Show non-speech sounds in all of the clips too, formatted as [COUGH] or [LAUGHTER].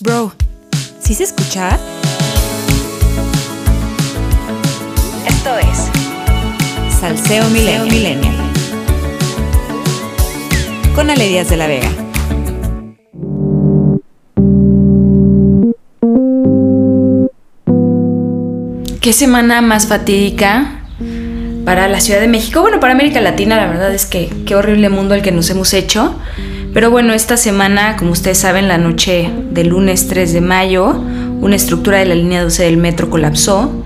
Bro, ¿sí se escucha? Esto es Salseo Milenio. Con Ale Díaz de la Vega. Qué semana más fatídica para la Ciudad de México. Bueno, para América Latina, la verdad es que qué horrible mundo el que nos hemos hecho. Pero bueno, esta semana, como ustedes saben, la noche del lunes 3 de mayo, una estructura de la línea 12 del metro colapsó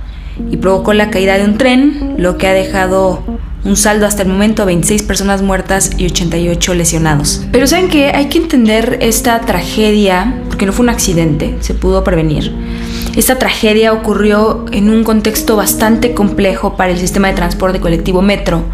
y provocó la caída de un tren, lo que ha dejado un saldo hasta el momento de 26 personas muertas y 88 lesionados. Pero ¿saben qué? Hay que entender esta tragedia, porque no fue un accidente, se pudo prevenir. Esta tragedia ocurrió en un contexto bastante complejo para el sistema de transporte colectivo Metro,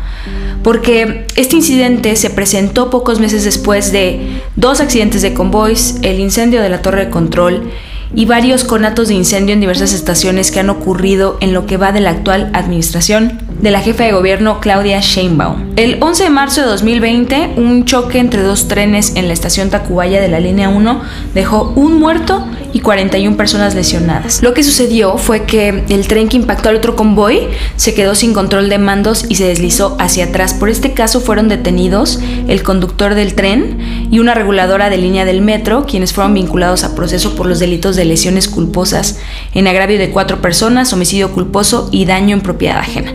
porque este incidente se presentó pocos meses después de dos accidentes de convoys, el incendio de la torre de control y varios conatos de incendio en diversas estaciones que han ocurrido en lo que va de la actual administración de la jefa de gobierno Claudia Sheinbaum. El 11 de marzo de 2020, un choque entre dos trenes en la estación Tacubaya de la línea 1 dejó un muerto y 41 personas lesionadas. Lo que sucedió fue que el tren que impactó al otro convoy se quedó sin control de mandos y se deslizó hacia atrás. Por este caso fueron detenidos el conductor del tren y una reguladora de línea del metro, quienes fueron vinculados a proceso por los delitos de lesiones culposas en agravio de cuatro personas, homicidio culposo y daño en propiedad ajena.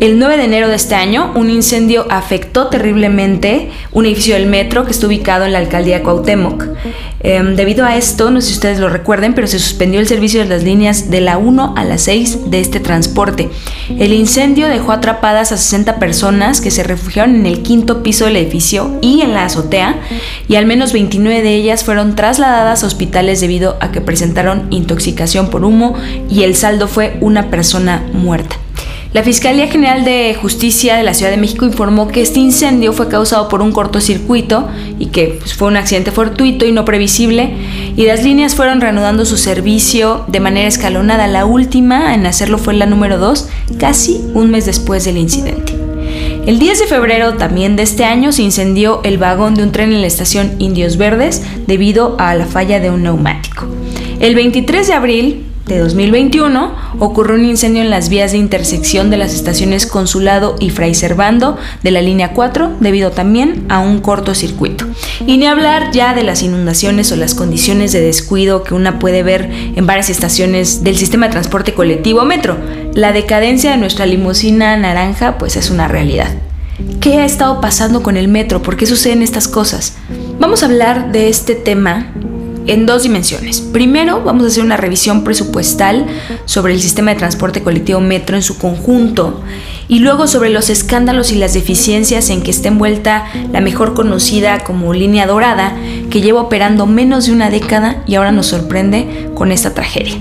El 9 de enero de este año, un incendio afectó terriblemente un edificio del metro que está ubicado en la alcaldía Cuauhtémoc. Em, debido a esto, no sé si ustedes lo recuerden, pero se suspendió el servicio de las líneas de la 1 a la 6 de este transporte. El incendio dejó atrapadas a 60 personas que se refugiaron en el quinto piso del edificio y en la azotea, y al menos 29 de ellas fueron trasladadas a hospitales debido a que presentaron intoxicación por humo y el saldo fue una persona muerta. La Fiscalía General de Justicia de la Ciudad de México informó que este incendio fue causado por un cortocircuito y que pues, fue un accidente fortuito y no previsible y las líneas fueron reanudando su servicio de manera escalonada. La última en hacerlo fue la número 2, casi un mes después del incidente. El 10 de febrero también de este año se incendió el vagón de un tren en la estación Indios Verdes debido a la falla de un neumático. El 23 de abril de 2021 ocurrió un incendio en las vías de intersección de las estaciones Consulado y Fray Servando de la línea 4 debido también a un cortocircuito. Y ni hablar ya de las inundaciones o las condiciones de descuido que una puede ver en varias estaciones del sistema de transporte colectivo metro. La decadencia de nuestra limusina naranja pues es una realidad. ¿Qué ha estado pasando con el metro? ¿Por qué suceden estas cosas? Vamos a hablar de este tema en dos dimensiones. Primero, vamos a hacer una revisión presupuestal sobre el sistema de transporte colectivo metro en su conjunto y luego sobre los escándalos y las deficiencias en que está envuelta la mejor conocida como línea dorada que lleva operando menos de una década y ahora nos sorprende con esta tragedia.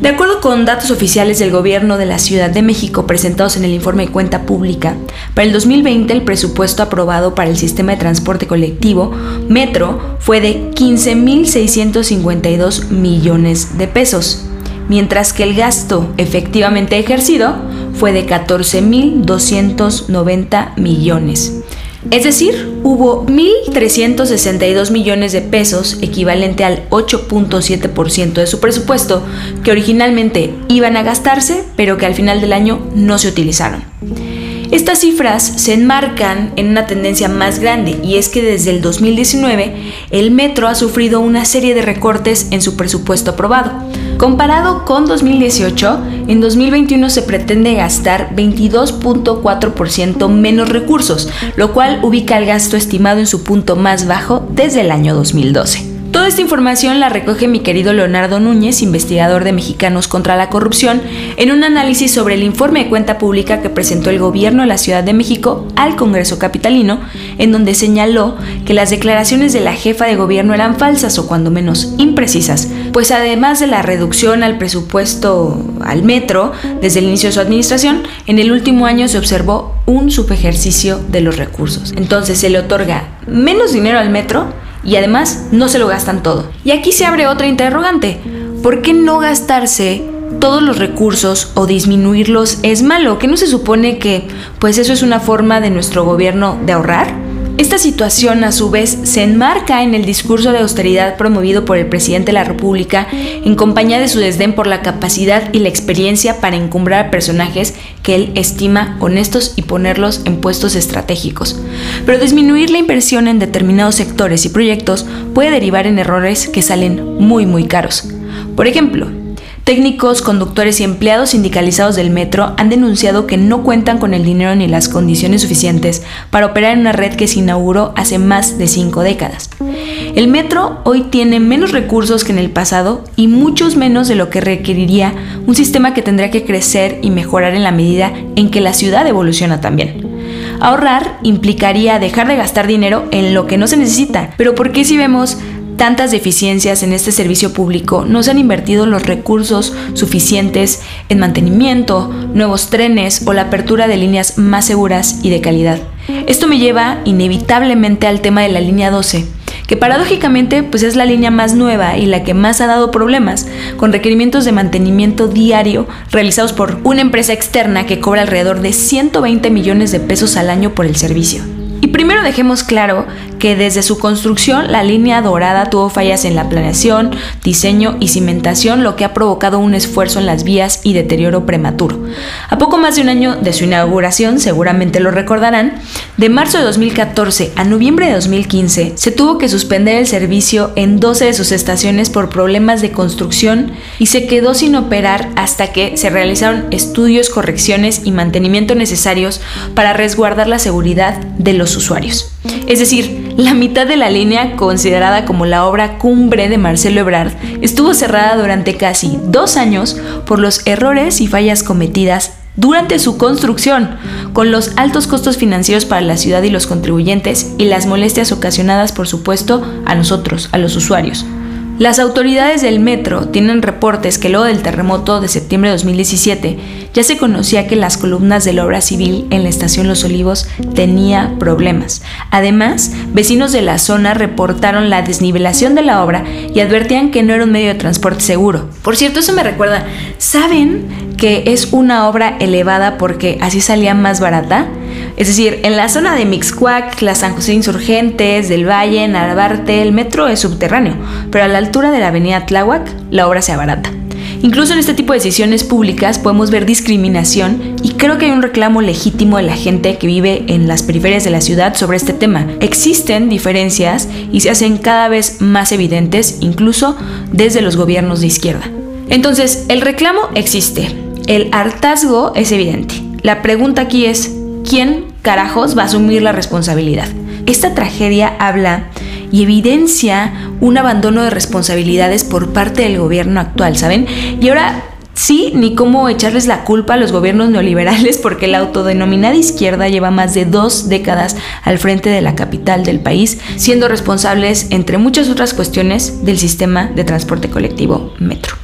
De acuerdo con datos oficiales del gobierno de la Ciudad de México presentados en el informe de cuenta pública, para el 2020 el presupuesto aprobado para el sistema de transporte colectivo Metro fue de 15.652 millones de pesos, mientras que el gasto efectivamente ejercido fue de 14.290 millones. Es decir, hubo 1.362 millones de pesos, equivalente al 8.7% de su presupuesto, que originalmente iban a gastarse, pero que al final del año no se utilizaron. Estas cifras se enmarcan en una tendencia más grande y es que desde el 2019 el metro ha sufrido una serie de recortes en su presupuesto aprobado. Comparado con 2018, en 2021 se pretende gastar 22.4% menos recursos, lo cual ubica el gasto estimado en su punto más bajo desde el año 2012. Toda esta información la recoge mi querido Leonardo Núñez, investigador de Mexicanos contra la Corrupción, en un análisis sobre el informe de cuenta pública que presentó el gobierno de la Ciudad de México al Congreso Capitalino, en donde señaló que las declaraciones de la jefa de gobierno eran falsas o cuando menos imprecisas, pues además de la reducción al presupuesto al metro desde el inicio de su administración, en el último año se observó un subejercicio de los recursos. Entonces se le otorga menos dinero al metro, y además no se lo gastan todo. Y aquí se abre otra interrogante. ¿Por qué no gastarse todos los recursos o disminuirlos es malo? ¿Que no se supone que pues eso es una forma de nuestro gobierno de ahorrar? Esta situación a su vez se enmarca en el discurso de austeridad promovido por el presidente de la República en compañía de su desdén por la capacidad y la experiencia para encumbrar a personajes que él estima honestos y ponerlos en puestos estratégicos. Pero disminuir la inversión en determinados sectores y proyectos puede derivar en errores que salen muy muy caros. Por ejemplo, Técnicos, conductores y empleados sindicalizados del metro han denunciado que no cuentan con el dinero ni las condiciones suficientes para operar en una red que se inauguró hace más de cinco décadas. El metro hoy tiene menos recursos que en el pasado y muchos menos de lo que requeriría un sistema que tendría que crecer y mejorar en la medida en que la ciudad evoluciona también. Ahorrar implicaría dejar de gastar dinero en lo que no se necesita, pero ¿por qué si vemos tantas deficiencias en este servicio público, no se han invertido los recursos suficientes en mantenimiento, nuevos trenes o la apertura de líneas más seguras y de calidad. Esto me lleva inevitablemente al tema de la línea 12, que paradójicamente pues es la línea más nueva y la que más ha dado problemas, con requerimientos de mantenimiento diario realizados por una empresa externa que cobra alrededor de 120 millones de pesos al año por el servicio. Y primero dejemos claro que desde su construcción la línea dorada tuvo fallas en la planeación, diseño y cimentación, lo que ha provocado un esfuerzo en las vías y deterioro prematuro. A poco más de un año de su inauguración, seguramente lo recordarán, de marzo de 2014 a noviembre de 2015 se tuvo que suspender el servicio en 12 de sus estaciones por problemas de construcción y se quedó sin operar hasta que se realizaron estudios, correcciones y mantenimiento necesarios para resguardar la seguridad de los usuarios. Es decir, la mitad de la línea, considerada como la obra cumbre de Marcelo Ebrard, estuvo cerrada durante casi dos años por los errores y fallas cometidas durante su construcción, con los altos costos financieros para la ciudad y los contribuyentes y las molestias ocasionadas, por supuesto, a nosotros, a los usuarios. Las autoridades del metro tienen reportes que luego del terremoto de septiembre de 2017 ya se conocía que las columnas de la obra civil en la estación Los Olivos tenía problemas. Además, vecinos de la zona reportaron la desnivelación de la obra y advertían que no era un medio de transporte seguro. Por cierto, eso me recuerda, ¿saben que es una obra elevada porque así salía más barata? Es decir, en la zona de Mixcuac, la San José Insurgentes, del Valle, Narvarte, el metro es subterráneo, pero a la altura de la avenida Tláhuac, la obra se abarata. Incluso en este tipo de decisiones públicas podemos ver discriminación y creo que hay un reclamo legítimo de la gente que vive en las periferias de la ciudad sobre este tema. Existen diferencias y se hacen cada vez más evidentes incluso desde los gobiernos de izquierda. Entonces, el reclamo existe, el hartazgo es evidente. La pregunta aquí es, ¿quién carajos va a asumir la responsabilidad? Esta tragedia habla y evidencia un abandono de responsabilidades por parte del gobierno actual, ¿saben? Y ahora sí, ni cómo echarles la culpa a los gobiernos neoliberales [LAUGHS] porque la autodenominada izquierda lleva más de dos décadas al frente de la capital del país, siendo responsables, entre muchas otras cuestiones, del sistema de transporte colectivo Metro.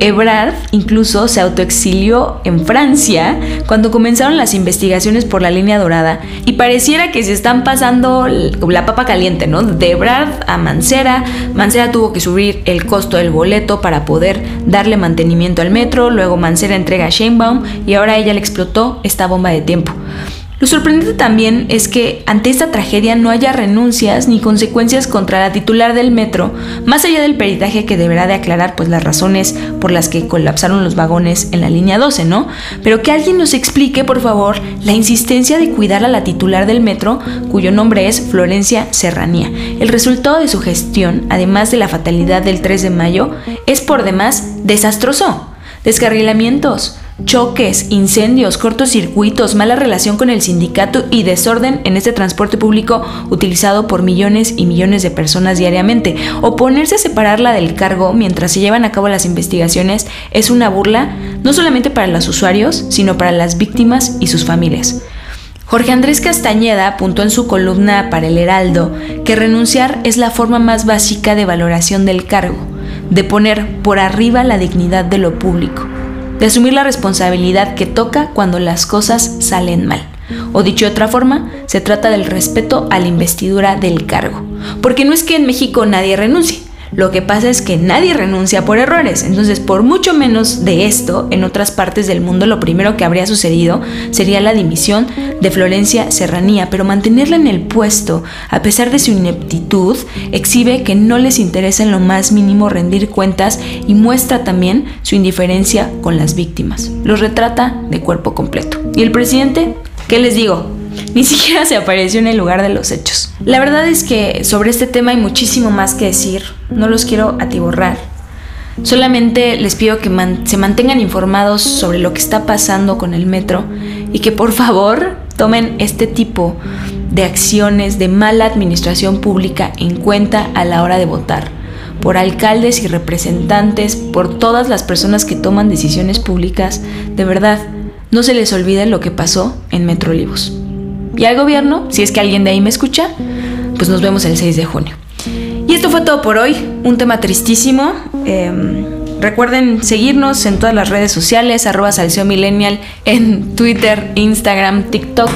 Ebrard incluso se autoexilió en Francia cuando comenzaron las investigaciones por la línea dorada y pareciera que se están pasando la papa caliente, ¿no? De Ebrard a Mancera. Mancera tuvo que subir el costo del boleto para poder darle mantenimiento al metro, luego Mancera entrega a Sheinbaum y ahora ella le explotó esta bomba de tiempo. Lo sorprendente también es que ante esta tragedia no haya renuncias ni consecuencias contra la titular del metro, más allá del peritaje que deberá de aclarar pues las razones por las que colapsaron los vagones en la línea 12, ¿no? Pero que alguien nos explique, por favor, la insistencia de cuidar a la titular del metro, cuyo nombre es Florencia Serranía. El resultado de su gestión, además de la fatalidad del 3 de mayo, es por demás desastroso. Descarrilamientos, choques, incendios, cortocircuitos, mala relación con el sindicato y desorden en este transporte público utilizado por millones y millones de personas diariamente. Oponerse a separarla del cargo mientras se llevan a cabo las investigaciones es una burla no solamente para los usuarios, sino para las víctimas y sus familias. Jorge Andrés Castañeda apuntó en su columna para el Heraldo que renunciar es la forma más básica de valoración del cargo, de poner por arriba la dignidad de lo público de asumir la responsabilidad que toca cuando las cosas salen mal. O dicho de otra forma, se trata del respeto a la investidura del cargo. Porque no es que en México nadie renuncie. Lo que pasa es que nadie renuncia por errores. Entonces, por mucho menos de esto, en otras partes del mundo lo primero que habría sucedido sería la dimisión de Florencia Serranía, pero mantenerla en el puesto, a pesar de su ineptitud, exhibe que no les interesa en lo más mínimo rendir cuentas y muestra también su indiferencia con las víctimas. Los retrata de cuerpo completo. ¿Y el presidente? ¿Qué les digo? Ni siquiera se apareció en el lugar de los hechos. La verdad es que sobre este tema hay muchísimo más que decir. No los quiero atiborrar. Solamente les pido que se mantengan informados sobre lo que está pasando con el metro y que por favor tomen este tipo de acciones de mala administración pública en cuenta a la hora de votar. Por alcaldes y representantes, por todas las personas que toman decisiones públicas, de verdad, no se les olvide lo que pasó en Metro Olivos. Y al gobierno, si es que alguien de ahí me escucha, pues nos vemos el 6 de junio. Y esto fue todo por hoy, un tema tristísimo. Em, recuerden seguirnos en todas las redes sociales, arroba Salseo Millennial, en Twitter, Instagram, TikTok.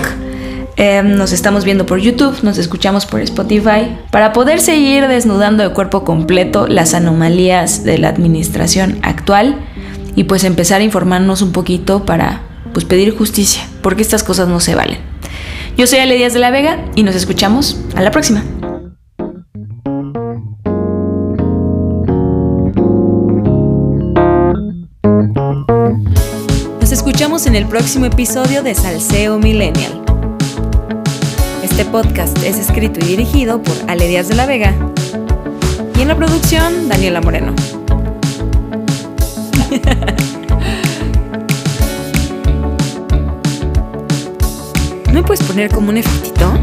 Em, nos estamos viendo por YouTube, nos escuchamos por Spotify, para poder seguir desnudando de cuerpo completo las anomalías de la administración actual y pues empezar a informarnos un poquito para pues pedir justicia, porque estas cosas no se valen. Yo soy Ale Díaz de la Vega y nos escuchamos a la próxima. Nos escuchamos en el próximo episodio de Salseo Millennial. Este podcast es escrito y dirigido por Ale Díaz de la Vega y en la producción Daniela Moreno. [LAUGHS] me puedes poner como un efectito?